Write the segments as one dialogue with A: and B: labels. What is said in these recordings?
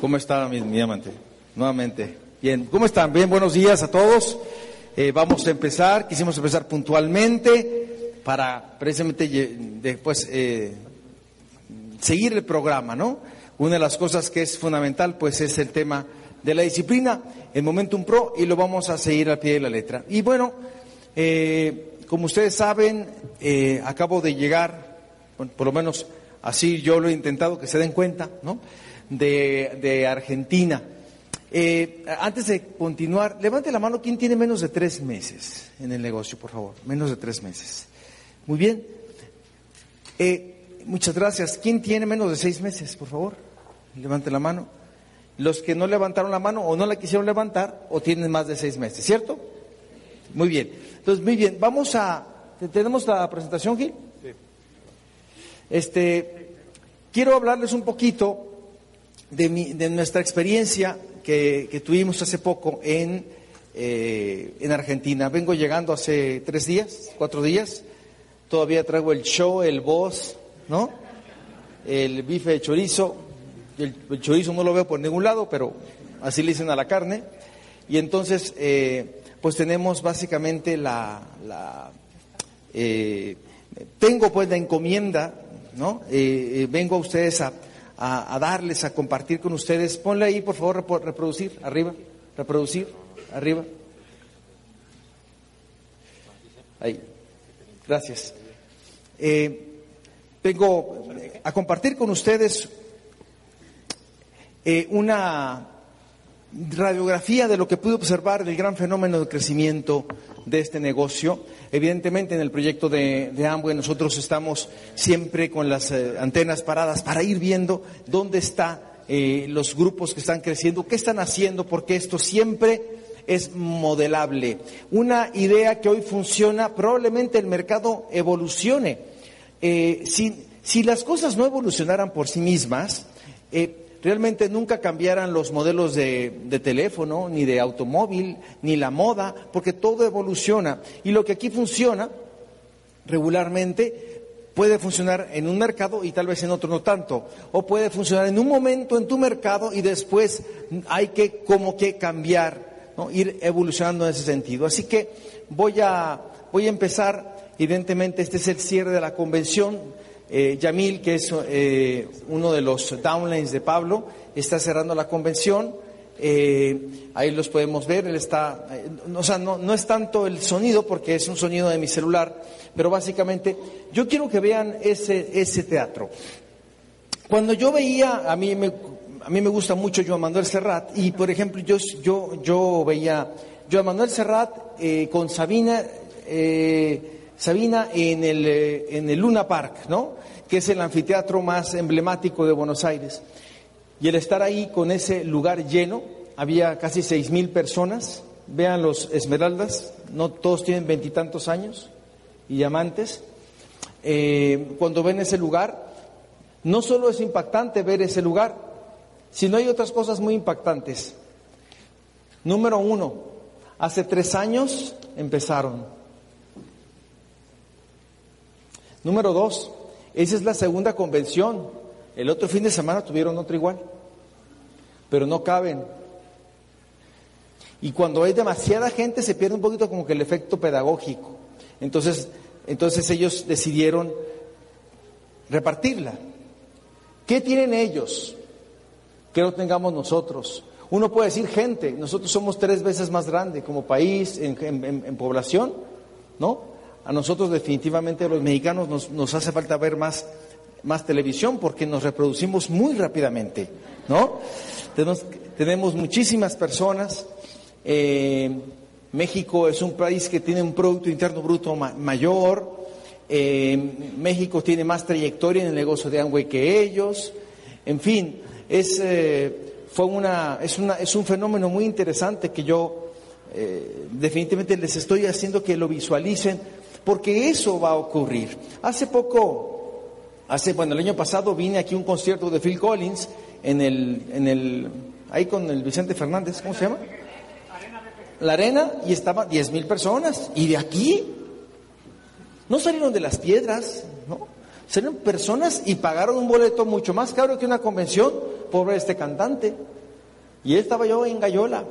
A: ¿Cómo está mi, amante? Nuevamente. Bien, ¿cómo están? Bien, buenos días a todos. Eh, vamos a empezar, quisimos empezar puntualmente para precisamente después eh, seguir el programa, ¿no? Una de las cosas que es fundamental, pues, es el tema de la disciplina, el Momentum Pro, y lo vamos a seguir al pie de la letra. Y bueno, eh, como ustedes saben, eh, acabo de llegar, bueno, por lo menos así yo lo he intentado, que se den cuenta, ¿no? De, de Argentina. Eh, antes de continuar, levante la mano, ¿quién tiene menos de tres meses en el negocio, por favor? Menos de tres meses. Muy bien. muchas gracias. ¿Quién tiene menos de seis meses, por favor? Levante la mano. Los que no levantaron la mano o no la quisieron levantar o tienen más de seis meses, ¿cierto? Muy bien. Entonces, muy bien. Vamos a. ¿Tenemos la presentación, Gil? Sí. Este, quiero hablarles un poquito de, de nuestra experiencia que, tuvimos hace poco en, eh, en Argentina. Vengo llegando hace tres días, cuatro días. Todavía traigo el show, el boss, ¿no? El bife de chorizo, el, chorizo no lo veo por ningún lado, pero así le dicen a la carne. Y entonces, eh, pues tenemos básicamente la, eh, tengo pues la encomienda, ¿no? Vengo a ustedes a, a, darles, a compartir con ustedes. Ponle ahí, por favor, reproducir, arriba, reproducir, arriba. Ahí. Gracias. vengo a compartir con ustedes eh, una radiografía de lo que pude observar del gran fenómeno de crecimiento de este negocio. Evidentemente en el proyecto de, de nosotros estamos siempre con las eh, antenas paradas para ir viendo dónde están eh, los grupos que están creciendo, qué están haciendo, porque esto siempre es modelable. Una idea que hoy funciona, probablemente el mercado evolucione. si, si, las cosas no evolucionaran por sí mismas, realmente nunca cambiaran los modelos de, teléfono, ni de automóvil, ni la moda, porque todo evoluciona. Y lo que aquí funciona regularmente puede funcionar en un mercado y tal vez en otro no tanto. O puede funcionar en un momento en tu mercado y después hay que como que cambiar, ¿no? ir evolucionando en ese sentido. Así que voy a, voy a empezar, evidentemente este es el cierre de la convención eh, Yamil, que es eh, uno de los downlines de Pablo, está cerrando la convención. Eh, ahí los podemos ver. Él está, o sea, no, no, es tanto el sonido porque es un sonido de mi celular, pero básicamente yo quiero que vean ese, ese teatro. Cuando yo veía, a mí me, a mí me gusta mucho Joan Manuel Serrat y, por ejemplo, yo, yo, yo veía Joan Manuel Serrat con Sabina. Sabina en el, eh, en el Luna Park, ¿no? Que es el anfiteatro más emblemático de Buenos Aires. Y el estar ahí con ese lugar lleno, había casi seis mil personas. Vean los Esmeraldas, no todos tienen veintitantos años y diamantes. Eh, cuando ven ese lugar, no solo es impactante ver ese lugar, sino hay otras cosas muy impactantes. Número uno, hace tres años empezaron. Número dos, esa es la segunda convención. El otro fin de semana tuvieron otra igual, pero no caben. Y cuando hay demasiada gente se pierde un poquito como que el efecto pedagógico. Entonces, entonces ellos decidieron repartirla. ¿Qué tienen ellos que no tengamos nosotros? Uno puede decir gente, nosotros somos tres veces más grande como país en, en población, ¿no? A nosotros definitivamente los mexicanos nos, nos hace falta ver más, más televisión porque nos reproducimos muy rápidamente, ¿no? Tenemos, tenemos muchísimas personas. Eh, México es un país que tiene un Producto Interno Bruto mayor. Eh, México tiene más trayectoria en el negocio de Amway que ellos. En fin, es, eh, fue una, es, una, es un fenómeno muy interesante que yo definitivamente les estoy haciendo que lo visualicen porque eso va a ocurrir. Hace poco, hace, bueno, el año pasado vine aquí a un concierto de Phil Collins en el, en el, ahí con el Vicente Fernández, ¿cómo se llama? La arena y estaba diez mil personas. Y de aquí no salieron de las piedras, ¿no? Serían personas y pagaron un boleto mucho más caro que una convención por este cantante. Y estaba yo en Gallola.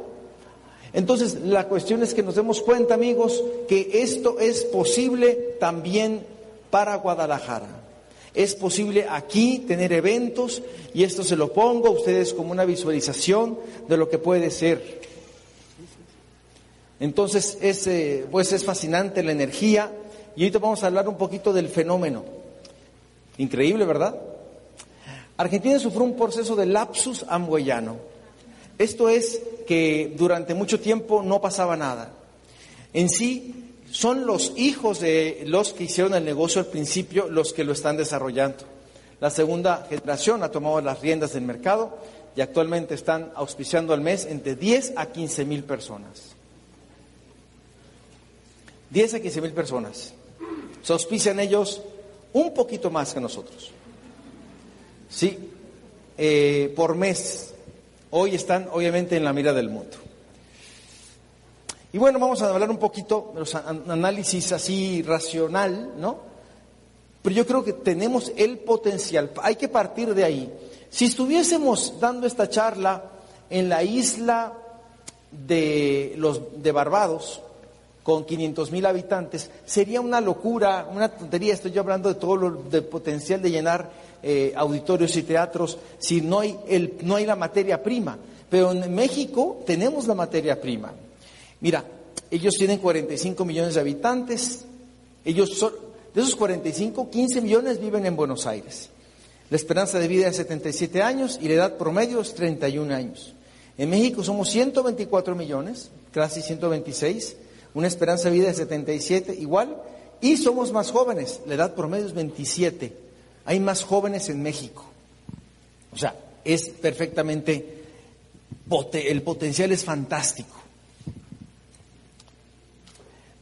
A: Entonces, la cuestión es que nos demos cuenta, amigos, que esto es posible también para Guadalajara. Es posible aquí tener eventos y esto se lo pongo a ustedes como una visualización de lo que puede ser. Entonces, es, eh, pues es fascinante la energía y ahorita vamos a hablar un poquito del fenómeno. Increíble, ¿verdad? Argentina sufrió un proceso de lapsus amboyano. Esto es que durante mucho tiempo no pasaba nada. En sí, son los hijos de los que hicieron el negocio al principio los que lo están desarrollando. La segunda generación ha tomado las riendas del mercado y actualmente están auspiciando al mes entre 10 a 15 mil personas. 10 a 15 mil personas. Se auspician ellos un poquito más que nosotros. Sí, eh, por mes hoy están obviamente en la mira del mundo. Y bueno, vamos a hablar un poquito de los análisis así racional, ¿no? Pero yo creo que tenemos el potencial, hay que partir de ahí. Si estuviésemos dando esta charla en la isla de los de Barbados, con 500 mil habitantes, sería una locura, una tontería, estoy yo hablando de todo lo de potencial de llenar eh, auditorios y teatros si no hay, el, no hay la materia prima. Pero en México tenemos la materia prima. Mira, ellos tienen 45 millones de habitantes, ellos son, de esos 45, 15 millones viven en Buenos Aires. La esperanza de vida es 77 años y la edad promedio es 31 años. En México somos 124 millones, casi 126, una esperanza de vida de 77 igual, y somos más jóvenes, la edad promedio es 27 hay más jóvenes en México. O sea, es perfectamente, el potencial es fantástico.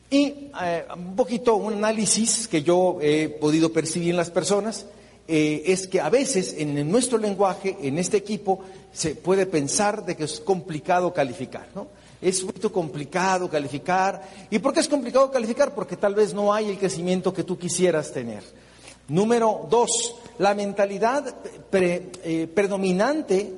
A: Y eh, un poquito un análisis que yo he podido percibir en las personas eh, es que a veces en nuestro lenguaje, en este equipo, se puede pensar de que es complicado calificar, ¿no? Es muy complicado calificar. ¿Y por qué es complicado calificar? Porque tal vez no hay el crecimiento que tú quisieras tener. Número dos, la mentalidad eh, predominante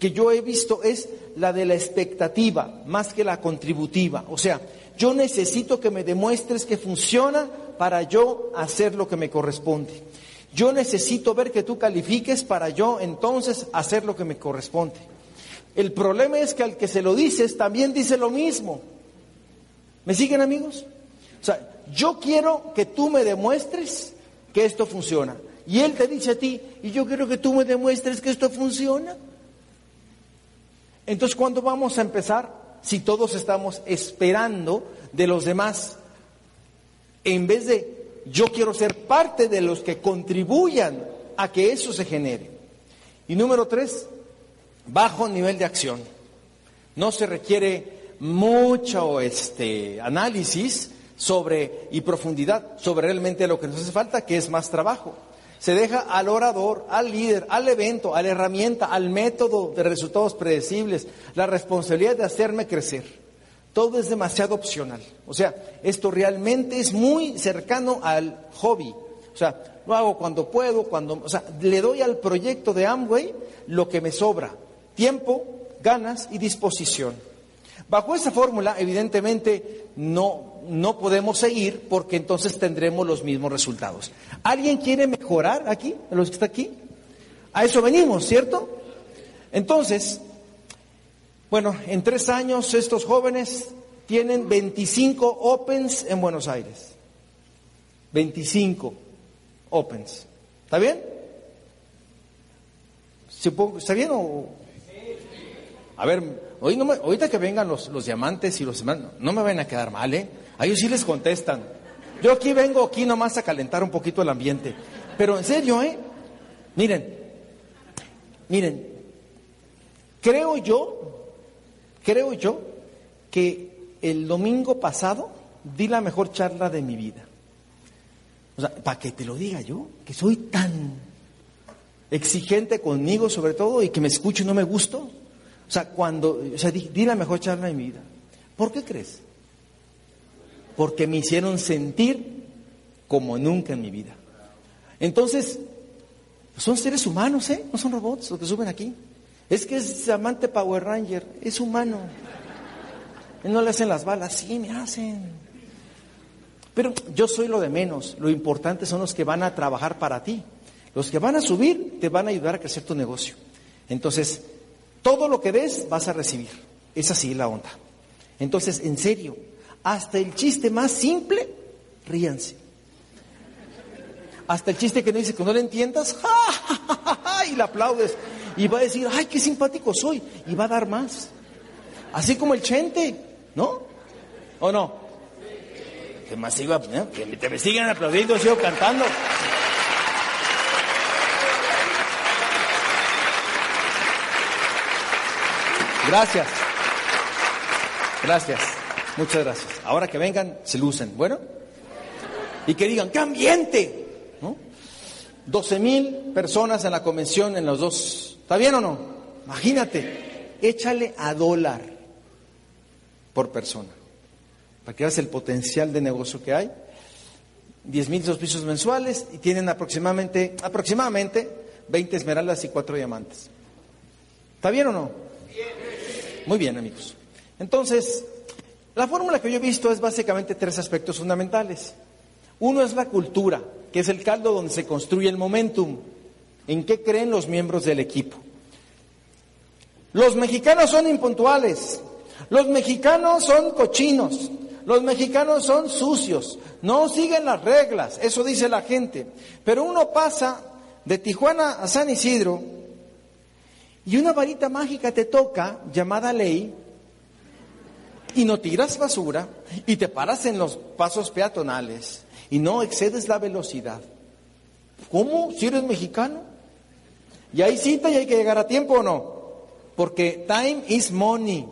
A: que yo he visto es la de la expectativa más que la contributiva. O sea, yo necesito que me demuestres que funciona para yo hacer lo que me corresponde. Yo necesito ver que tú califiques para yo entonces hacer lo que me corresponde. El problema es que al que se lo dices también dice lo mismo. ¿Me siguen amigos? O sea, yo quiero que tú me demuestres que esto funciona. Y Él te dice a ti, y yo quiero que tú me demuestres que esto funciona. Entonces, ¿cuándo vamos a empezar? Si todos estamos esperando de los demás, en vez de yo quiero ser parte de los que contribuyan a que eso se genere. Y número tres, bajo nivel de acción. No se requiere mucho este análisis, sobre y profundidad sobre realmente lo que nos hace falta, que es más trabajo. Se deja al orador, al líder, al evento, a la herramienta, al método de resultados predecibles, la responsabilidad de hacerme crecer. Todo es demasiado opcional. O sea, esto realmente es muy cercano al hobby. O sea, lo hago cuando puedo, cuando, o sea, le doy al proyecto de Amway lo que me sobra, tiempo, ganas y disposición. Bajo esa fórmula, evidentemente, no, no podemos seguir porque entonces tendremos los mismos resultados. ¿Alguien quiere mejorar aquí, los que está aquí? A eso venimos, ¿cierto? Entonces, bueno, en tres años estos jóvenes tienen 25 Opens en Buenos Aires. 25 Opens. ¿Está bien? ¿Está bien o...? A ver, hoy no ahorita que vengan los, los diamantes y los demás, no me van a quedar mal, ¿eh? A ellos sí les contestan. Yo aquí vengo aquí nomás a calentar un poquito el ambiente. Pero en serio, ¿eh? Miren, miren, creo yo, creo yo que el domingo pasado di la mejor charla de mi vida. O sea, para que te lo diga yo, que soy tan exigente conmigo sobre todo y que me escucho y no me gusto. O sea, cuando, o sea, di la mejor charla de mi vida. ¿Por qué crees? porque me hicieron sentir como nunca en mi vida. Entonces, son seres humanos, ¿eh? No son robots los que suben aquí. Es que es amante Power Ranger, es humano. No le hacen las balas, sí, me hacen. Pero yo soy lo de menos. Lo importante son los que van a trabajar para ti. Los que van a subir te van a ayudar a crecer tu negocio. Entonces, todo lo que des vas a recibir. Es así la onda. Entonces, en serio, hasta el chiste más simple, ríanse. Hasta el chiste que no dice que no le entiendas, y le aplaudes. Y va a decir, ay, qué simpático soy. Y va a dar más. Así como el chente, ¿no? ¿O no? Que que te me sigan aplaudiendo, sigo cantando. Gracias. Gracias. Muchas gracias. Ahora que vengan, se lucen. Bueno. Y que digan, ¡qué ambiente! ¿No? 12 mil personas en la convención en los dos. ¿Está bien o no? Imagínate, échale a dólar por persona. Para que veas el potencial de negocio que hay. 10 mil pisos mensuales y tienen aproximadamente, aproximadamente 20 esmeraldas y 4 diamantes. ¿Está bien o no? Muy bien, amigos. Entonces, la fórmula que yo he visto es básicamente tres aspectos fundamentales. Uno es la cultura, que es el caldo donde se construye el momentum. ¿En qué creen los miembros del equipo? Los mexicanos son impuntuales, los mexicanos son cochinos, los mexicanos son sucios, no siguen las reglas, eso dice la gente. Pero uno pasa de Tijuana a San Isidro y una varita mágica te toca, llamada ley, y no tiras basura, y te paras en los pasos peatonales, y no excedes la velocidad. ¿Cómo? Si eres mexicano. Y hay cita y hay que llegar a tiempo o no. Porque time is money,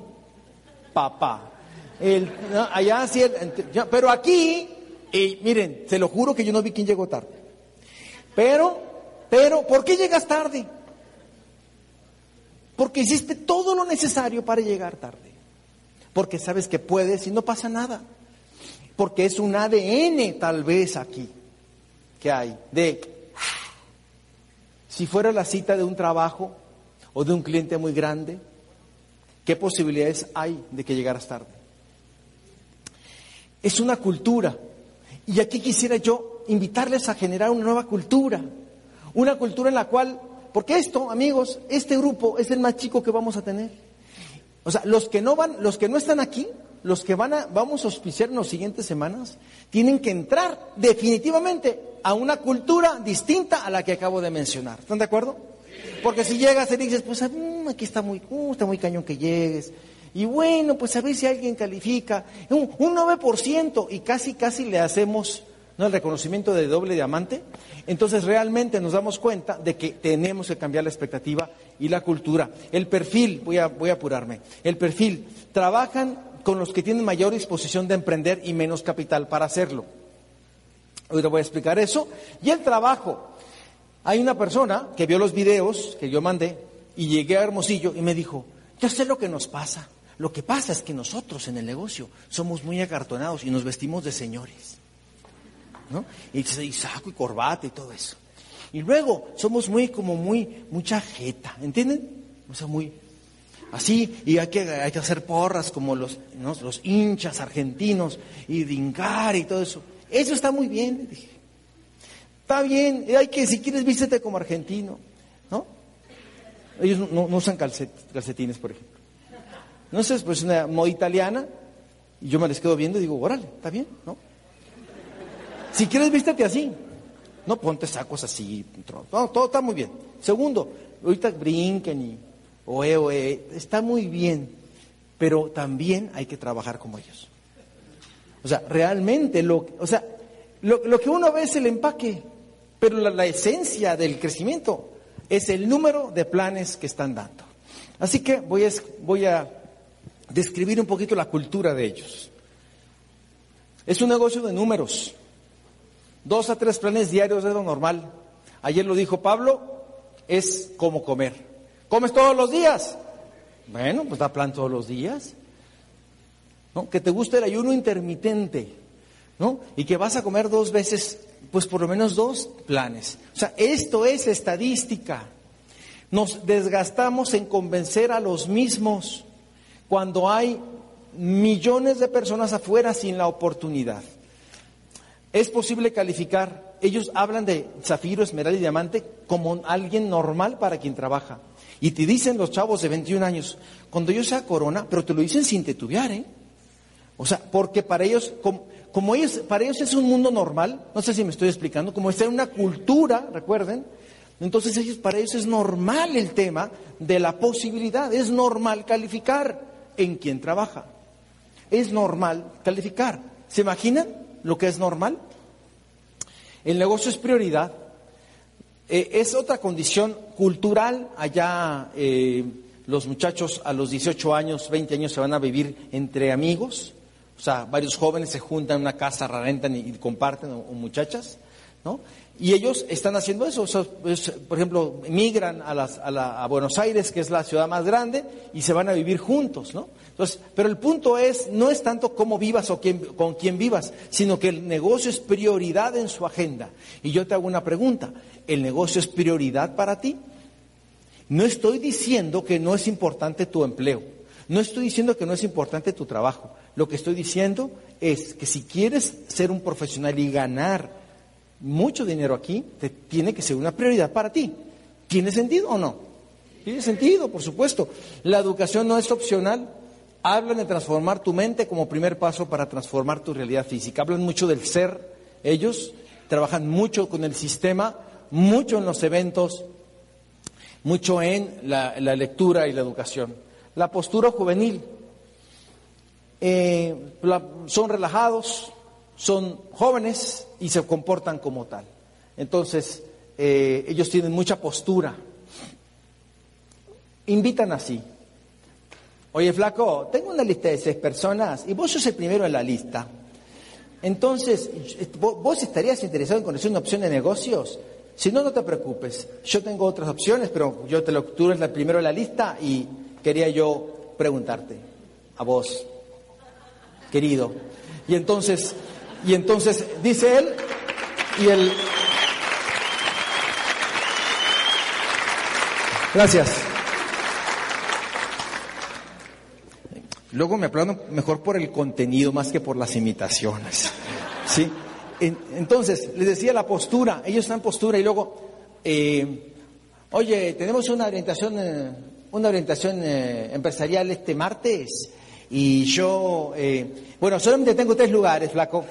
A: papá. Allá sí, pero aquí, y miren, se lo juro que yo no vi quién llegó tarde. Pero, pero, ¿por qué llegas tarde? Porque hiciste todo lo necesario para llegar tarde. Porque sabes que puedes y no pasa nada. Porque es un ADN tal vez aquí que hay de, si fuera la cita de un trabajo o de un cliente muy grande, ¿qué posibilidades hay de que llegaras tarde? Es una cultura. Y aquí quisiera yo invitarles a generar una nueva cultura. Una cultura en la cual porque esto, amigos, este grupo es el más chico que vamos a tener. O sea, los que no van, los que no están aquí, los que van a, vamos a auspiciar en las siguientes semanas, tienen que entrar definitivamente a una cultura distinta a la que acabo de mencionar. ¿Están de acuerdo? Porque si llegas y dices, pues mm, aquí está muy, uh, está muy cañón que llegues. Y bueno, pues a ver si alguien califica. Un, un 9% y casi, casi le hacemos ¿no? el reconocimiento de doble diamante, entonces realmente nos damos cuenta de que tenemos que cambiar la expectativa y la cultura. El perfil, voy a, voy a apurarme, el perfil, trabajan con los que tienen mayor disposición de emprender y menos capital para hacerlo. Hoy le voy a explicar eso. Y el trabajo. Hay una persona que vio los videos que yo mandé y llegué a Hermosillo y me dijo, yo sé lo que nos pasa. Lo que pasa es que nosotros en el negocio somos muy acartonados y nos vestimos de señores. ¿No? Y, saco y corbata y todo eso. Y luego somos muy, como muy, mucha jeta, ¿entienden? O sea, muy, así, y hay que, hay que hacer porras como los, los hinchas argentinos y dingar y todo eso. Eso está muy bien, dije. Está bien, hay que, si quieres, vístete como argentino, ¿no? Ellos no, usan calcetines, por ejemplo. No sé, pues una moda italiana, y yo me les quedo viendo y digo, órale, está bien, ¿no? Si quieres, vístete así. No ponte sacos así. No, todo está muy bien. Segundo, ahorita brinquen y oe, oe. Está muy bien. Pero también hay que trabajar como ellos. O sea, realmente lo, o sea, lo, que uno ve es el empaque. Pero la, esencia del crecimiento es el número de planes que están dando. Así que voy a, voy a describir un poquito la cultura de ellos. Es un negocio de números. Dos a tres planes diarios es lo normal. Ayer lo dijo Pablo, es como comer. ¿Comes todos los días? Bueno, pues da plan todos los días. ¿No? Que te guste el ayuno intermitente, ¿no? Y que vas a comer dos veces pues por lo menos dos planes. O sea, esto es estadística. Nos desgastamos en convencer a los mismos cuando hay millones de personas afuera sin la oportunidad. Es posible calificar, ellos hablan de zafiro, esmeralda y diamante como alguien normal para quien trabaja. Y te dicen los chavos de 21 años, cuando yo sea corona, pero te lo dicen sin titubear, ¿eh? O sea, porque para ellos, como, ellos, para ellos es un mundo normal, no sé si me estoy explicando, como está en una cultura, recuerden, entonces ellos, para ellos es normal el tema de la posibilidad, es normal calificar en quien trabaja. Es normal calificar. ¿Se imaginan lo que es normal? El negocio es prioridad. Eh, es otra condición cultural. Allá eh, los muchachos a los 18 años, 20 años se van a vivir entre amigos. O sea, varios jóvenes se juntan en una casa, rentan y, comparten, o, muchachas, Y ellos están haciendo eso. por ejemplo, migran a, las, a, a, Buenos Aires, que es la ciudad más grande, y se van a vivir juntos, ¿no? Entonces, pero el punto es, no es tanto cómo vivas o quién, con quién vivas, sino que el negocio es prioridad en su agenda. Y yo te hago una pregunta, ¿el negocio es prioridad para ti? No estoy diciendo que no es importante tu empleo, no estoy diciendo que no es importante tu trabajo. Lo que estoy diciendo es que si quieres ser un profesional y ganar mucho dinero aquí, te tiene que ser una prioridad para ti. ¿Tiene sentido o no? Tiene sentido, por supuesto. La educación no es opcional. Hablan de transformar tu mente como primer paso para transformar tu realidad física. Hablan mucho del ser. Ellos trabajan mucho con el sistema, mucho en los eventos, mucho en la, lectura y la educación. La postura juvenil. Eh, son relajados, son jóvenes y se comportan como tal. Entonces, eh, ellos tienen mucha postura. Invitan así. Oye, flaco, tengo una lista de seis personas y vos sos el primero en la lista. Entonces, ¿vos estarías interesado en conocer una opción de negocios? Si no, no te preocupes. Yo tengo otras opciones, pero yo te lo, tú eres el primero en la lista y quería yo preguntarte a vos, querido. Y entonces, y entonces dice él, y él... Gracias. Luego me aplaudo mejor por el contenido más que por las imitaciones. ¿Sí? Entonces, les decía la postura, ellos están en postura y luego, eh, oye, tenemos una orientación, eh, una orientación eh, empresarial este martes y yo, bueno, solamente tengo tres lugares, flaco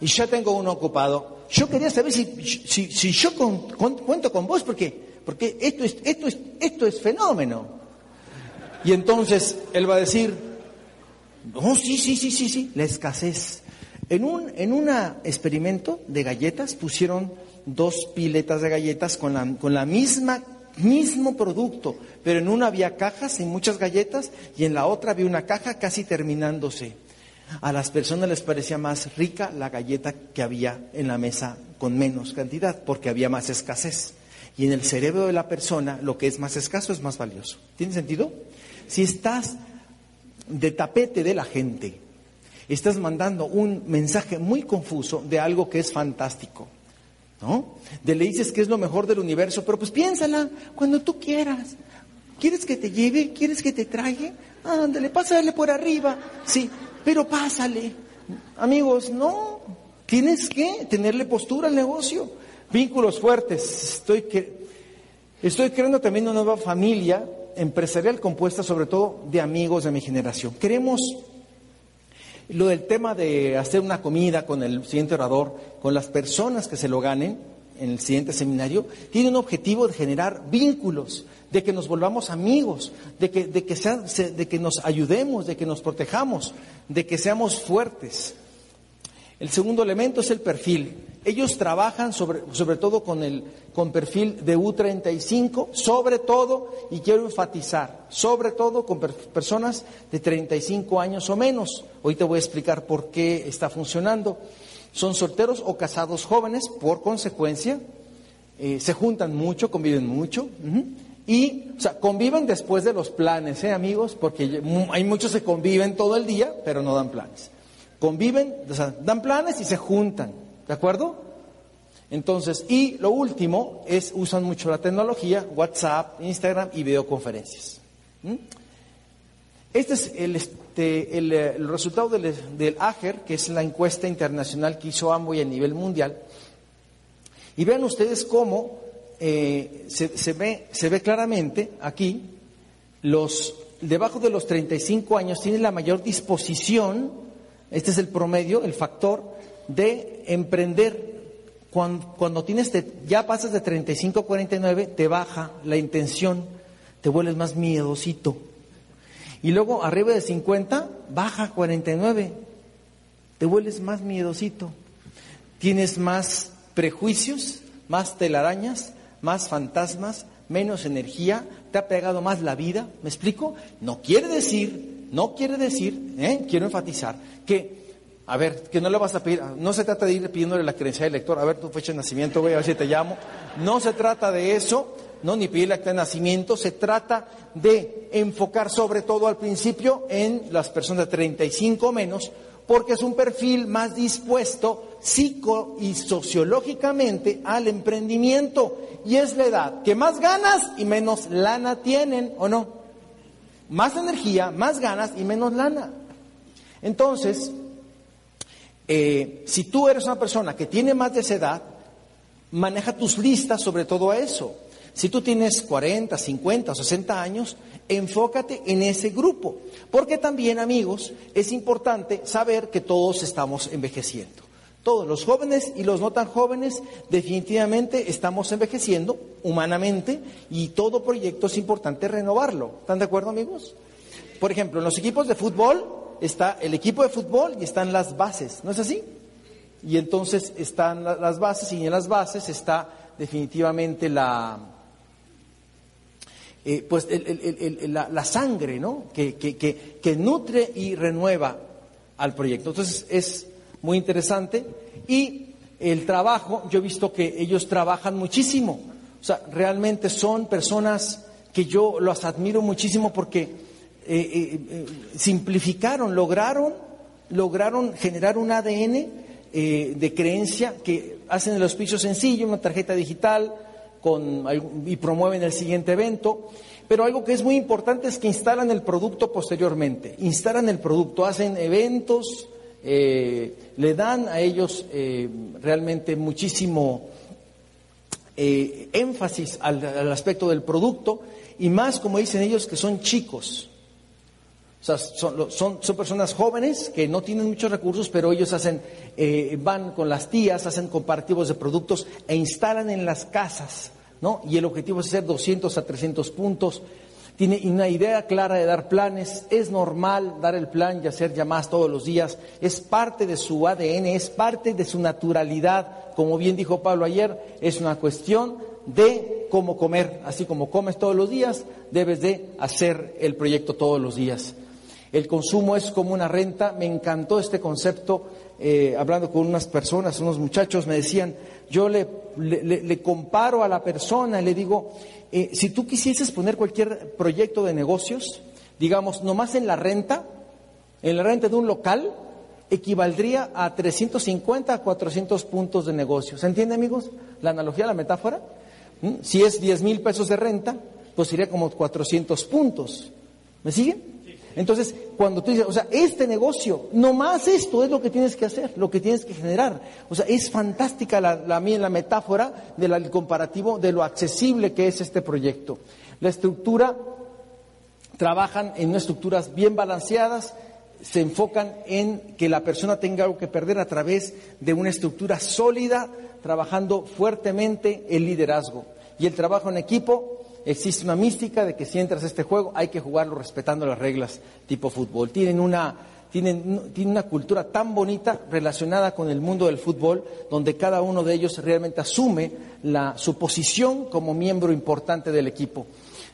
A: y ya tengo uno ocupado. Yo quería saber si, si, yo cuento con vos, porque, porque esto, es, esto, es, esto es fenómeno. Y entonces él va a decir, oh, sí, sí, sí, sí, sí, la escasez. En un en una experimento de galletas pusieron dos piletas de galletas con la, con la misma mismo producto, pero en una había cajas y muchas galletas y en la otra había una caja casi terminándose. A las personas les parecía más rica la galleta que había en la mesa con menos cantidad, porque había más escasez. Y en el cerebro de la persona lo que es más escaso es más valioso. ¿Tiene sentido? Si estás de tapete de la gente, estás mandando un mensaje muy confuso de algo que es fantástico. ¿No? De le dices que es lo mejor del universo, pero pues piénsala cuando tú quieras. ¿Quieres que te lleve? ¿Quieres que te traiga? Ándale, pásale por arriba. Sí, pero pásale. Amigos, no. Tienes que tenerle postura al negocio. Vínculos fuertes. Estoy, que, estoy creando también una nueva familia empresarial compuesta sobre todo de amigos de mi generación. Queremos lo del tema de hacer una comida con el siguiente orador, con las personas que se lo ganen en el siguiente seminario, tiene un objetivo de generar vínculos, de que nos volvamos amigos, de que, de que, sea, de que nos ayudemos, de que nos protejamos, de que seamos fuertes. El segundo elemento es el perfil. Ellos trabajan sobre, sobre todo con el con perfil de U35, sobre todo, y quiero enfatizar, sobre todo con personas de 35 años o menos. Hoy te voy a explicar por qué está funcionando. Son solteros o casados jóvenes, por consecuencia, eh, se juntan mucho, conviven mucho. Y, o sea, conviven después de los planes, ¿eh, amigos? Porque hay muchos que conviven todo el día, pero no dan planes. Conviven, o sea, dan planes y se juntan, ¿de acuerdo? Entonces, y lo último es, usan mucho la tecnología, WhatsApp, Instagram y videoconferencias. ¿Mm? Este es el, este, el, resultado del, del, AGER, que es la encuesta internacional que hizo Amway a nivel mundial. Y vean ustedes cómo eh, se, ve, se ve claramente aquí, los, debajo de los 35 años tienen la mayor disposición, este es el promedio, el factor, de emprender cuando, tienes, ya pasas de 35 a 49, te baja la intención, te vuelves más miedosito. Y luego arriba de 50, baja a 49, te vuelves más miedosito. Tienes más prejuicios, más telarañas, más fantasmas, menos energía, te ha pegado más la vida. ¿Me explico? No quiere decir, no quiere decir, ¿eh? quiero enfatizar, que a ver, que no le vas a pedir, no se trata de ir pidiéndole la creencia del lector, a ver tu fecha de nacimiento, voy a ver si te llamo. No se trata de eso, no ni pedir la acta de nacimiento, se trata de enfocar sobre todo al principio en las personas de 35 menos, porque es un perfil más dispuesto psico y sociológicamente al emprendimiento. Y es la edad que más ganas y menos lana tienen, ¿o no? Más energía, más ganas y menos lana. Entonces, eh, si tú eres una persona que tiene más de esa edad, maneja tus listas sobre todo a eso. Si tú tienes 40, 50 o 60 años, enfócate en ese grupo. Porque también, amigos, es importante saber que todos estamos envejeciendo. Todos, los jóvenes y los no tan jóvenes, definitivamente estamos envejeciendo humanamente y todo proyecto es importante renovarlo. ¿Están de acuerdo, amigos? Por ejemplo, en los equipos de fútbol, está el equipo de fútbol y están las bases, ¿no es así? Y entonces están las bases y en las bases está definitivamente la, eh, pues la, sangre, ¿no? Que, que, que, nutre y renueva al proyecto. Entonces es muy interesante y el trabajo, yo he visto que ellos trabajan muchísimo. O sea, realmente son personas que yo los admiro muchísimo porque eh, eh, simplificaron, lograron, lograron generar un ADN de creencia que hacen el auspicio sencillo, una tarjeta digital y promueven el siguiente evento. Pero algo que es muy importante es que instalan el producto posteriormente, instalan el producto, hacen eventos, le dan a ellos realmente muchísimo énfasis al, aspecto del producto y más, como dicen ellos, que son chicos. O sea, son, son, personas jóvenes que no tienen muchos recursos, pero ellos hacen, eh, van con las tías, hacen comparativos de productos e instalan en las casas, ¿no? Y el objetivo es hacer 200 a 300 puntos. Tiene una idea clara de dar planes. Es normal dar el plan y hacer llamadas todos los días. Es parte de su ADN, es parte de su naturalidad. Como bien dijo Pablo ayer, es una cuestión de cómo comer. Así como comes todos los días, debes de hacer el proyecto todos los días. El consumo es como una renta. Me encantó este concepto. Eh, hablando con unas personas, unos muchachos me decían, yo le, comparo a la persona y le digo, eh, si tú quisieses poner cualquier proyecto de negocios, digamos, nomás en la renta, en la renta de un local, equivaldría a 350 a 400 puntos de negocio. ¿Se entiende, amigos? La analogía, la metáfora. ¿Mm? Si es 10 mil pesos de renta, pues sería como 400 puntos. ¿Me siguen? Entonces, cuando tú dices, o sea, este negocio, no más esto es lo que tienes que hacer, lo que tienes que generar. O sea, es fantástica la, la, la metáfora del comparativo de lo accesible que es este proyecto. La estructura, trabajan en unas estructuras bien balanceadas, se enfocan en que la persona tenga algo que perder a través de una estructura sólida, trabajando fuertemente el liderazgo. Y el trabajo en equipo existe una mística de que si entras a este juego hay que jugarlo respetando las reglas tipo fútbol. Tienen una, tienen, una cultura tan bonita relacionada con el mundo del fútbol, donde cada uno de ellos realmente asume la, su posición como miembro importante del equipo.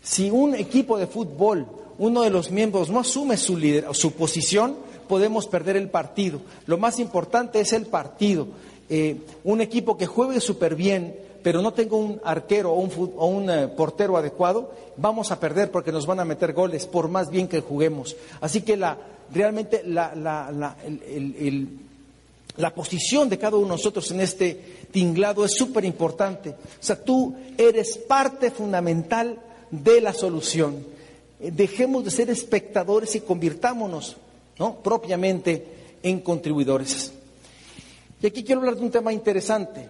A: Si un equipo de fútbol, uno de los miembros no asume su, su posición, podemos perder el partido. Lo más importante es el partido. Eh, un equipo que juegue súper bien, pero no tengo un arquero o un, eh, portero adecuado, vamos a perder porque nos van a meter goles, por más bien que juguemos. Así que la, realmente la, La posición de cada uno de nosotros en este tinglado es súper importante. O sea, tú eres parte fundamental de la solución. Eh, dejemos de ser espectadores y convirtámonos ¿no? propiamente en contribuidores. Y aquí quiero hablar de un tema interesante.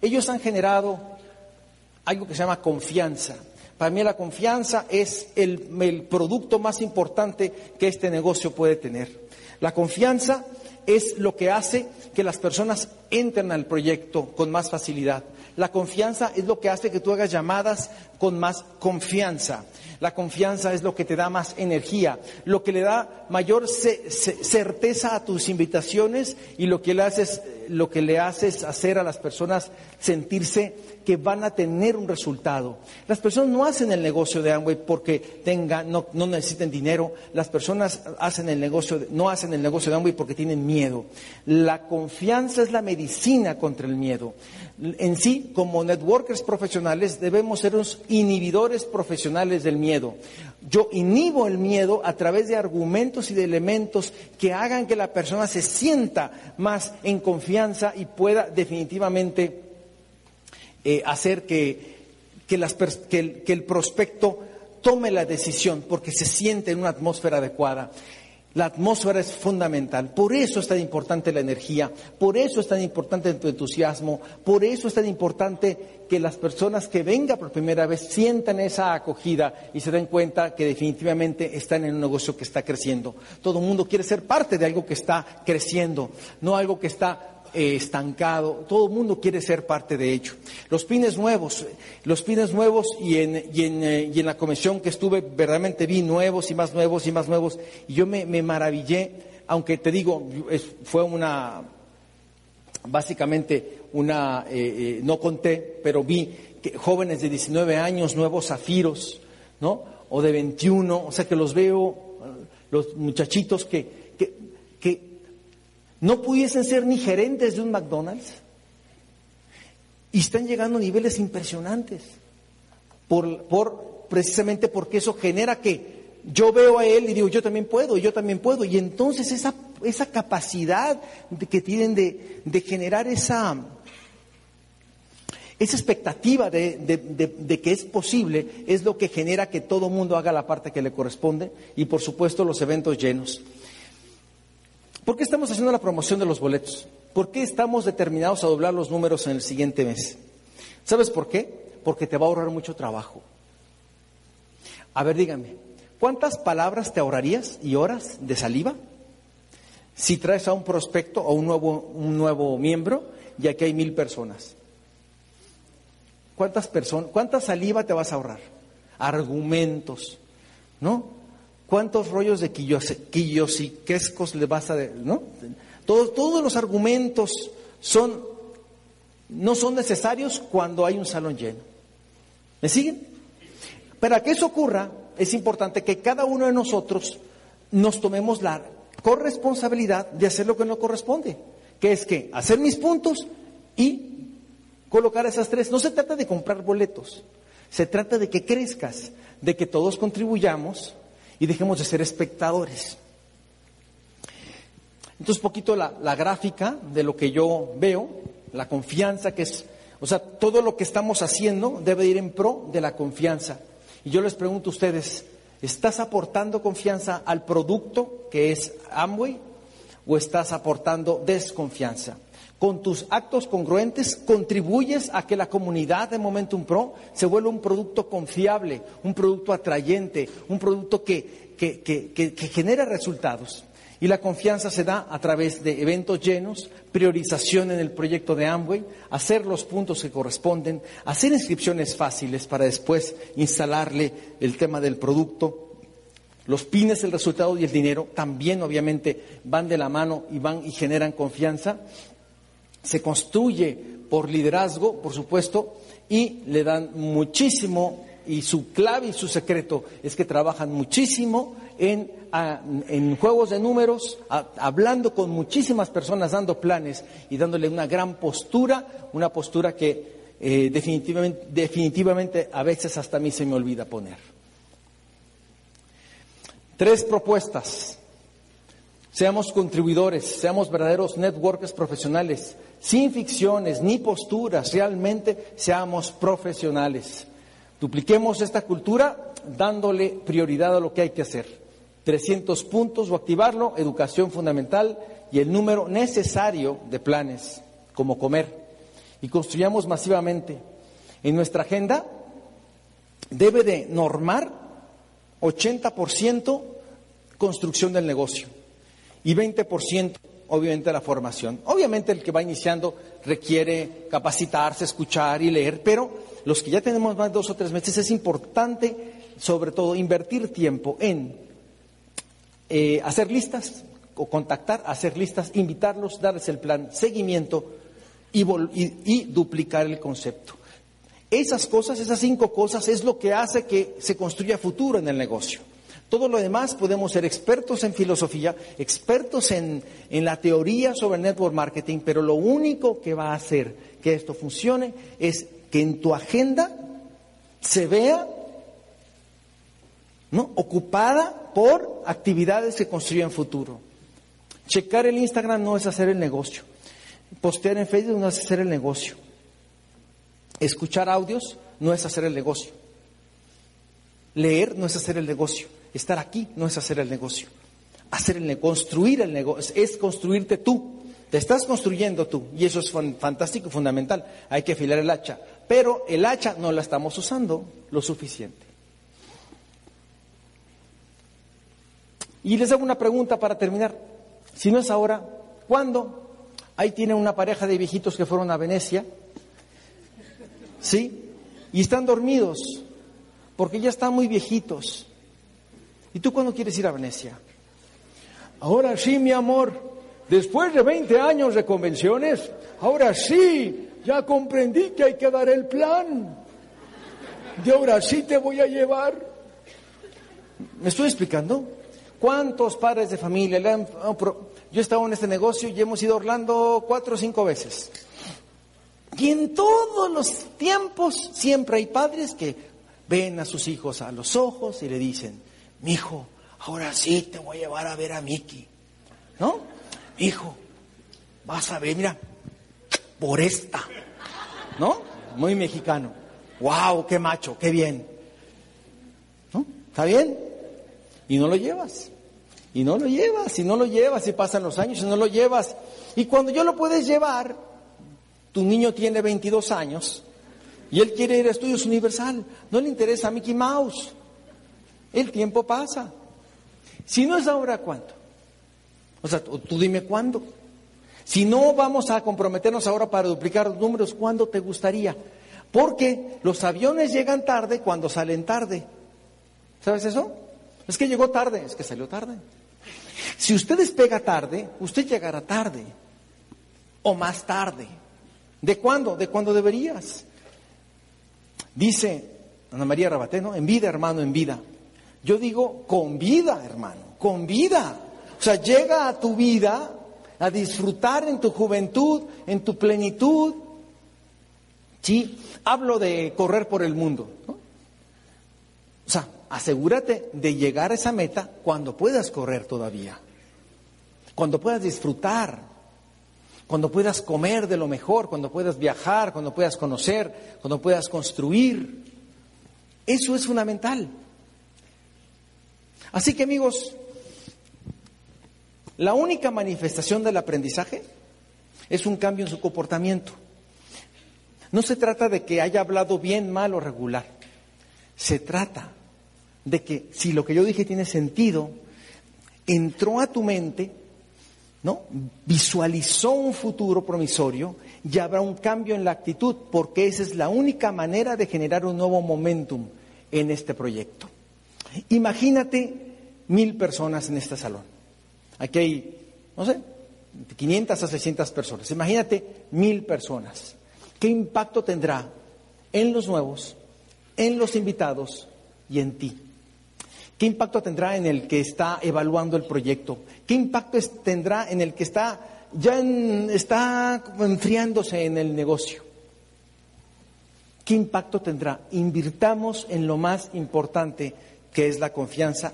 A: Ellos han generado algo que se llama confianza. Para mí la confianza es el, producto más importante que este negocio puede tener. La confianza es lo que hace que las personas entren al proyecto con más facilidad. La confianza es lo que hace que tú hagas llamadas con más confianza. La confianza es lo que te da más energía, lo que le da mayor certeza a tus invitaciones y lo que le haces, lo que le haces hacer a las personas sentirse que van a tener un resultado. Las personas no hacen el negocio de Amway porque tengan, no, no necesiten dinero. Las personas hacen el negocio, no hacen el negocio de Amway porque tienen miedo. La confianza es la medicina contra el miedo. En sí, como networkers profesionales, debemos ser unos inhibidores profesionales del miedo. Yo inhibo el miedo a través de argumentos y de elementos que hagan que la persona se sienta más en confianza y pueda definitivamente eh, hacer que, que el prospecto tome la decisión porque se siente en una atmósfera adecuada. La atmósfera es fundamental. Por eso es tan importante la energía, por eso es tan importante tu entusiasmo, por eso es tan importante que las personas que vengan por primera vez sientan esa acogida y se den cuenta que definitivamente están en un negocio que está creciendo. Todo el mundo quiere ser parte de algo que está creciendo, no algo que está eh, estancado, todo el mundo quiere ser parte de ello. Los pines nuevos, los pines nuevos y en, y en, eh, y en la comisión que estuve verdaderamente vi nuevos y más nuevos y más nuevos y yo me, maravillé, aunque te digo, fue una, básicamente una, eh, no conté, pero vi que jóvenes de 19 años, nuevos zafiros, ¿no? O de 21, o sea que los veo, los muchachitos que, que no pudiesen ser ni gerentes de un McDonald's. Y están llegando a niveles impresionantes. Por, precisamente porque eso genera que yo veo a él y digo, yo también puedo, yo también puedo. Y entonces esa, esa capacidad que tienen de, de generar esa, esa expectativa de, de, que es posible es lo que genera que todo mundo haga la parte que le corresponde y por supuesto los eventos llenos. ¿Por qué estamos haciendo la promoción de los boletos? ¿Por qué estamos determinados a doblar los números en el siguiente mes? ¿Sabes por qué? Porque te va a ahorrar mucho trabajo. A ver, díganme, ¿cuántas palabras te ahorrarías y horas de saliva si traes a un prospecto o un nuevo, un nuevo miembro y aquí hay mil personas? ¿Cuántas personas, cuánta saliva te vas a ahorrar? Argumentos, ¿no? ¿Cuántos rollos de quillos y quescos le vas a... ¿no? Todos, todos los argumentos son, no son necesarios cuando hay un salón lleno. ¿Me siguen? Para que eso ocurra, es importante que cada uno de nosotros nos tomemos la corresponsabilidad de hacer lo que no corresponde, que es que hacer mis puntos y colocar esas tres. No se trata de comprar boletos, se trata de que crezcas, de que todos contribuyamos y dejemos de ser espectadores. Entonces, poquito la, la, gráfica de lo que yo veo, la confianza que es, o sea, todo lo que estamos haciendo debe ir en pro de la confianza. Y yo les pregunto a ustedes, ¿estás aportando confianza al producto que es Amway o estás aportando desconfianza? Con tus actos congruentes contribuyes a que la comunidad de Momentum Pro se vuelva un producto confiable, un producto atrayente, un producto que, que, que, que genera resultados. Y la confianza se da a través de eventos llenos, priorización en el proyecto de Amway, hacer los puntos que corresponden, hacer inscripciones fáciles para después instalarle el tema del producto. Los pines, el resultado y el dinero también obviamente van de la mano y van y generan confianza se construye por liderazgo, por supuesto, y le dan muchísimo, y su clave y su secreto es que trabajan muchísimo en, en juegos de números, hablando con muchísimas personas, dando planes y dándole una gran postura, una postura que eh, definitivamente, definitivamente a veces hasta a mí se me olvida poner. Tres propuestas Seamos contribuidores, seamos verdaderos networkers profesionales, sin ficciones ni posturas, realmente seamos profesionales. Dupliquemos esta cultura dándole prioridad a lo que hay que hacer. 300 puntos o activarlo, educación fundamental y el número necesario de planes, como comer. Y construyamos masivamente. En nuestra agenda debe de normar 80% construcción del negocio y 20% obviamente la formación. Obviamente el que va iniciando requiere capacitarse, escuchar y leer, pero los que ya tenemos más de dos o tres meses es importante sobre todo invertir tiempo en eh, hacer listas o contactar, hacer listas, invitarlos, darles el plan, seguimiento y, y duplicar el concepto. Esas cosas, esas cinco cosas es lo que hace que se construya futuro en el negocio. Todo lo demás podemos ser expertos en filosofía, expertos en, la teoría sobre network marketing, pero lo único que va a hacer que esto funcione es que en tu agenda se vea ¿no? ocupada por actividades que construyen futuro. Checar el Instagram no es hacer el negocio. Postear en Facebook no es hacer el negocio. Escuchar audios no es hacer el negocio. Leer no es hacer el negocio. Estar aquí no es hacer el negocio. Hacer el construir el negocio es construirte tú. Te estás construyendo tú y eso es fantástico fundamental. Hay que afilar el hacha, pero el hacha no la estamos usando lo suficiente. Y les hago una pregunta para terminar. Si no es ahora, ¿cuándo? Ahí tienen una pareja de viejitos que fueron a Venecia, ¿sí? Y están dormidos porque ya están muy viejitos. ¿Y tú cuándo quieres ir a Venecia? Ahora sí, mi amor. Después de 20 años de convenciones, ahora sí, ya comprendí que hay que dar el plan. De ahora sí te voy a llevar. ¿Me estoy explicando? ¿Cuántos padres de familia le han... Yo he estado en este negocio y hemos ido a Orlando cuatro o cinco veces. Y en todos los tiempos siempre hay padres que ven a sus hijos a los ojos y le dicen, mi hijo, ahora sí te voy a llevar a ver a Miki. ¿No? Hijo, vas a ver, mira, por esta. ¿No? Muy mexicano. ¡Wow! ¡Qué macho! ¡Qué bien! ¿No? ¿Está bien? Y no lo llevas. Y no lo llevas, y no lo llevas, y pasan los años y no lo llevas. Y cuando yo lo puedes llevar, tu niño tiene 22 años y él quiere ir a estudios universal. No le interesa a Mickey Mouse. El tiempo pasa. Si no es ahora, ¿cuándo? O sea, tú dime cuándo. Si no vamos a comprometernos ahora para duplicar los números, ¿cuándo te gustaría? Porque los aviones llegan tarde cuando salen tarde. ¿Sabes eso? Es que llegó tarde, es que salió tarde. Si usted despega tarde, usted llegará tarde. O más tarde. ¿De cuándo? De cuándo deberías. Dice Ana María Rabateno, en vida, hermano, en vida. Yo digo con vida, hermano, con vida. O sea, llega a tu vida a disfrutar en tu juventud, en tu plenitud. Sí, hablo de correr por el mundo. O sea, asegúrate de llegar a esa meta cuando puedas correr todavía, cuando puedas disfrutar, cuando puedas comer de lo mejor, cuando puedas viajar, cuando puedas conocer, cuando puedas construir. Eso es fundamental. Así que amigos, la única manifestación del aprendizaje es un cambio en su comportamiento. No se trata de que haya hablado bien, mal o regular. Se trata de que si lo que yo dije tiene sentido, entró a tu mente, ¿no? Visualizó un futuro promisorio y habrá un cambio en la actitud, porque esa es la única manera de generar un nuevo momentum en este proyecto. Imagínate mil personas en este salón. Aquí hay, no sé, 500 a 600 personas. Imagínate mil personas. ¿Qué impacto tendrá en los nuevos, en los invitados y en ti? ¿Qué impacto tendrá en el que está evaluando el proyecto? ¿Qué impacto tendrá en el que está ya está enfriándose en el negocio? ¿Qué impacto tendrá? Invirtamos en lo más importante que es la confianza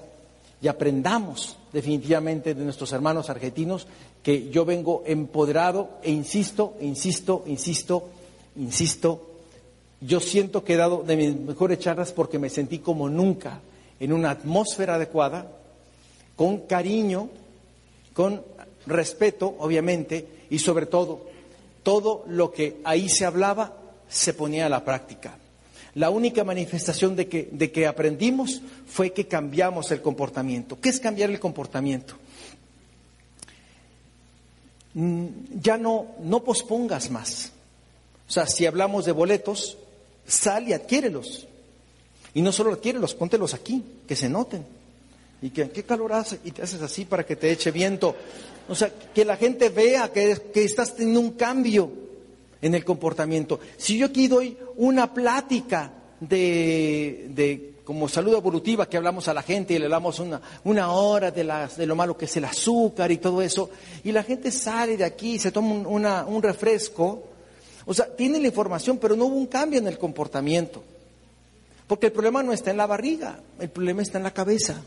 A: y aprendamos definitivamente de nuestros hermanos argentinos que yo vengo empoderado e insisto, insisto, insisto, insisto, yo siento que he dado de mis mejores charlas porque me sentí como nunca en una atmósfera adecuada, con cariño, con respeto, obviamente, y sobre todo, todo lo que ahí se hablaba se ponía a la práctica. La única manifestación de que, de que aprendimos fue que cambiamos el comportamiento. ¿Qué es cambiar el comportamiento? Mm, ya no, no pospongas más. O sea, si hablamos de boletos, sal y adquiérelos. Y no solo adquiérelos, póntelos aquí, que se noten. Y que, ¿qué calor hace? Y te haces así para que te eche viento. O sea, que la gente vea que, que estás teniendo un cambio en el comportamiento. Si yo aquí doy una plática de, de como salud evolutiva que hablamos a la gente y le damos una, una hora de, las, de lo malo que es el azúcar y todo eso, y la gente sale de aquí y se toma un, un refresco, o sea, tiene la información, pero no hubo un cambio en el comportamiento. Porque el problema no está en la barriga, el problema está en la cabeza.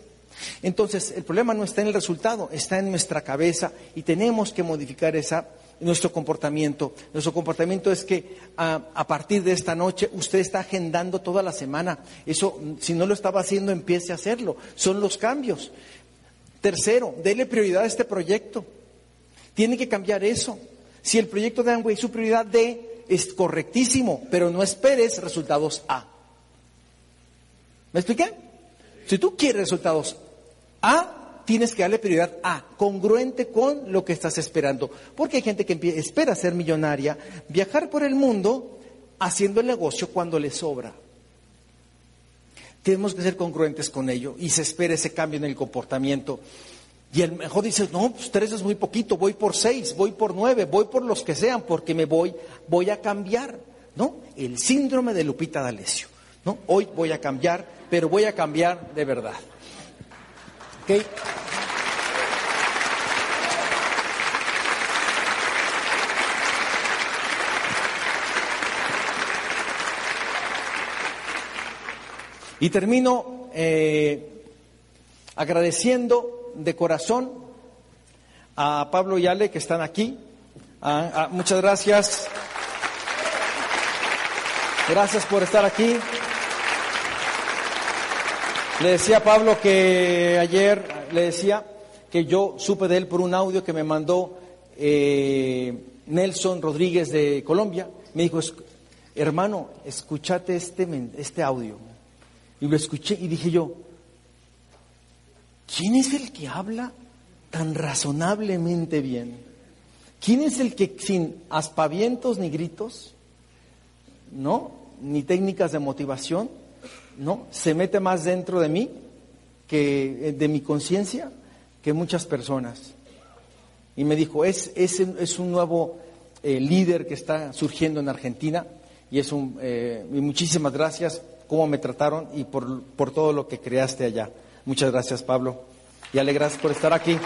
A: Entonces, el problema no está en el resultado, está en nuestra cabeza y tenemos que modificar esa, nuestro comportamiento. Nuestro comportamiento es que a, a, partir de esta noche usted está agendando toda la semana. Eso, si no lo estaba haciendo, empiece a hacerlo. Son los cambios. Tercero, dele prioridad a este proyecto. Tiene que cambiar eso. Si el proyecto de Amway, su prioridad D es correctísimo, pero no esperes resultados A. ¿Me expliqué? Si tú quieres resultados A, tienes que darle prioridad A, congruente con lo que estás esperando. Porque hay gente que espera ser millonaria, viajar por el mundo haciendo el negocio cuando le sobra. Tenemos que ser congruentes con ello y se espera ese cambio en el comportamiento. Y el mejor dice, no, pues tres es muy poquito, voy por seis, voy por nueve, voy por los que sean, porque me voy, voy a cambiar, ¿no? El síndrome de Lupita D'Alessio, ¿no? Hoy voy a cambiar, pero voy a cambiar de verdad. ¿Ok? Y termino eh, agradeciendo de corazón a Pablo y Ale que están aquí. Ah, ah, muchas gracias. Gracias por estar aquí. Le decía a Pablo que ayer, le decía que yo supe de él por un audio que me mandó eh, Nelson Rodríguez de Colombia. Me dijo, hermano, escúchate este, este audio. Y lo escuché y dije yo, ¿quién es el que habla tan razonablemente bien? ¿Quién es el que sin aspavientos ni gritos, no, ni técnicas de motivación, no, se mete más dentro de mí que de mi conciencia que muchas personas? Y me dijo, es, es, es un nuevo eh, líder que está surgiendo en Argentina y es un, eh, y muchísimas gracias cómo me trataron y por, por todo lo que creaste allá. Muchas gracias, Pablo. Y Ale, gracias por estar aquí.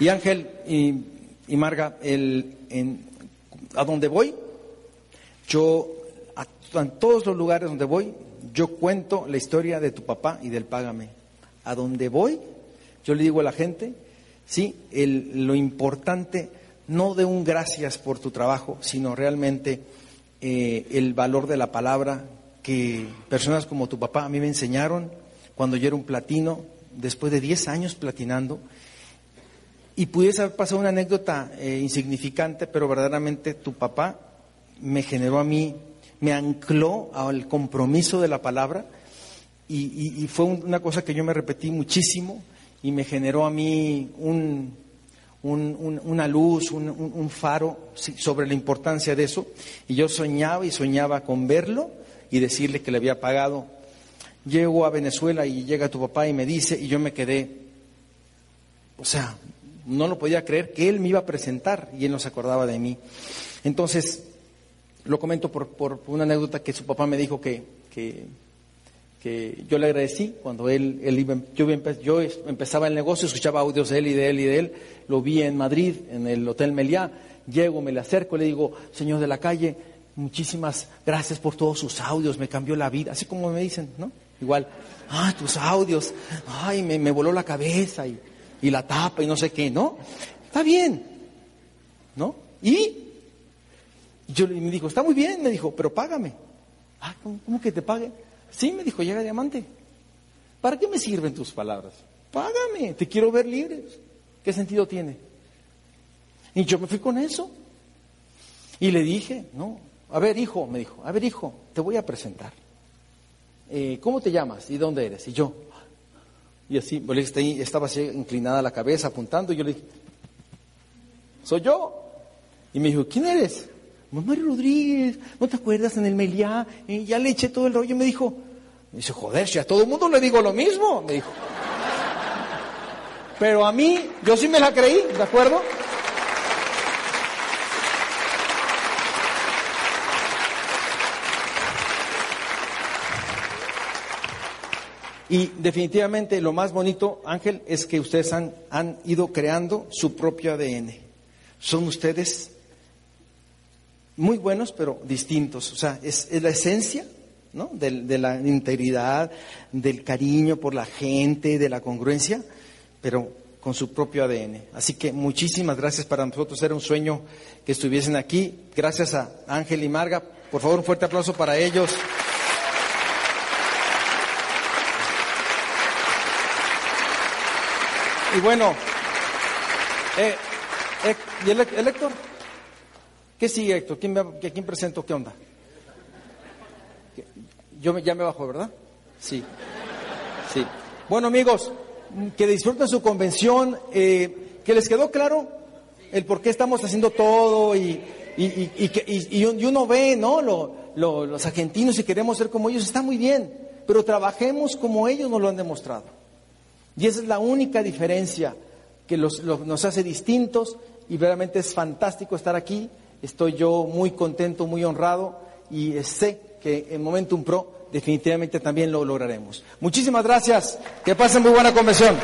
A: Y Ángel y, y Marga, el, en, a donde voy, yo, a, a todos los lugares donde voy, yo cuento la historia de tu papá y del Págame. A donde voy, yo le digo a la gente, sí, el, lo importante, no de un gracias por tu trabajo, sino realmente eh, el valor de la palabra que personas como tu papá a mí me enseñaron cuando yo era un platino, después de 10 años platinando, y pudiese haber pasado una anécdota eh, insignificante, pero verdaderamente tu papá me generó a mí, me ancló al compromiso de la palabra y, fue una cosa que yo me repetí muchísimo y me generó a mí un, un, una luz, un, faro sobre la importancia de eso. Y yo soñaba y soñaba con verlo y decirle que le había pagado. Llego a Venezuela y llega tu papá y me dice, y yo me quedé, o sea, no lo podía creer que él me iba a presentar y él no se acordaba de mí. Entonces, lo comento por, por una anécdota que su papá me dijo que, que, que yo le agradecí cuando él, él yo, yo empezaba el negocio, escuchaba audios de él y de él y de él, lo vi en Madrid, en el Hotel Meliá, llego, me le acerco, le digo, señor de la calle, muchísimas gracias por todos sus audios, me cambió la vida, así como me dicen, ¿no? Igual, ah, tus audios, ay, me, me voló la cabeza y, y la tapa y no sé qué, ¿no? Está bien, ¿no? Y yo me dijo, está muy bien, me dijo, pero págame. Ah, ¿cómo, que te pague? Sí, me dijo, llega diamante. ¿Para qué me sirven tus palabras? Págame, te quiero ver libre. ¿Qué sentido tiene? Y yo me fui con eso. Y le dije, no, a ver hijo, me dijo, a ver hijo, te voy a presentar. Eh, ¿Cómo te llamas y dónde eres? Y yo, y así, estaba así inclinada la cabeza apuntando y yo le dije, soy yo. Y me dijo, ¿quién eres? Mamá Rodríguez, ¿no te acuerdas en el Meliá? Y ya le eché todo el rollo. Me dijo, me dice, joder, si a todo el mundo le digo lo mismo, me dijo. Pero a mí, yo sí me la creí, ¿de acuerdo? Y definitivamente lo más bonito, Ángel, es que ustedes han, han ido creando su propio ADN. Son ustedes muy buenos, pero distintos. O sea, es, la esencia ¿no? de, la integridad, del cariño por la gente, de la congruencia, pero con su propio ADN. Así que muchísimas gracias para nosotros. Era un sueño que estuviesen aquí. Gracias a Ángel y Marga. Por favor, un fuerte aplauso para ellos. Y bueno, eh, eh, ¿y el, el Héctor? ¿Qué sigue, Héctor? ¿Quién, ¿Quién presento? ¿Qué onda? Yo ya me bajo, ¿verdad? Sí. Sí. Bueno, amigos, que disfruten su convención. Eh, ¿Que les quedó claro el por qué estamos haciendo todo? Y, y, uno ve, ¿no? los argentinos y queremos ser como ellos, está muy bien. Pero trabajemos como ellos nos lo han demostrado. Y esa es la única diferencia que nos hace distintos y realmente es fantástico estar aquí Estoy yo muy contento, muy honrado y sé que en Momentum Pro definitivamente también lo lograremos. Muchísimas gracias. Que pasen muy buena convención.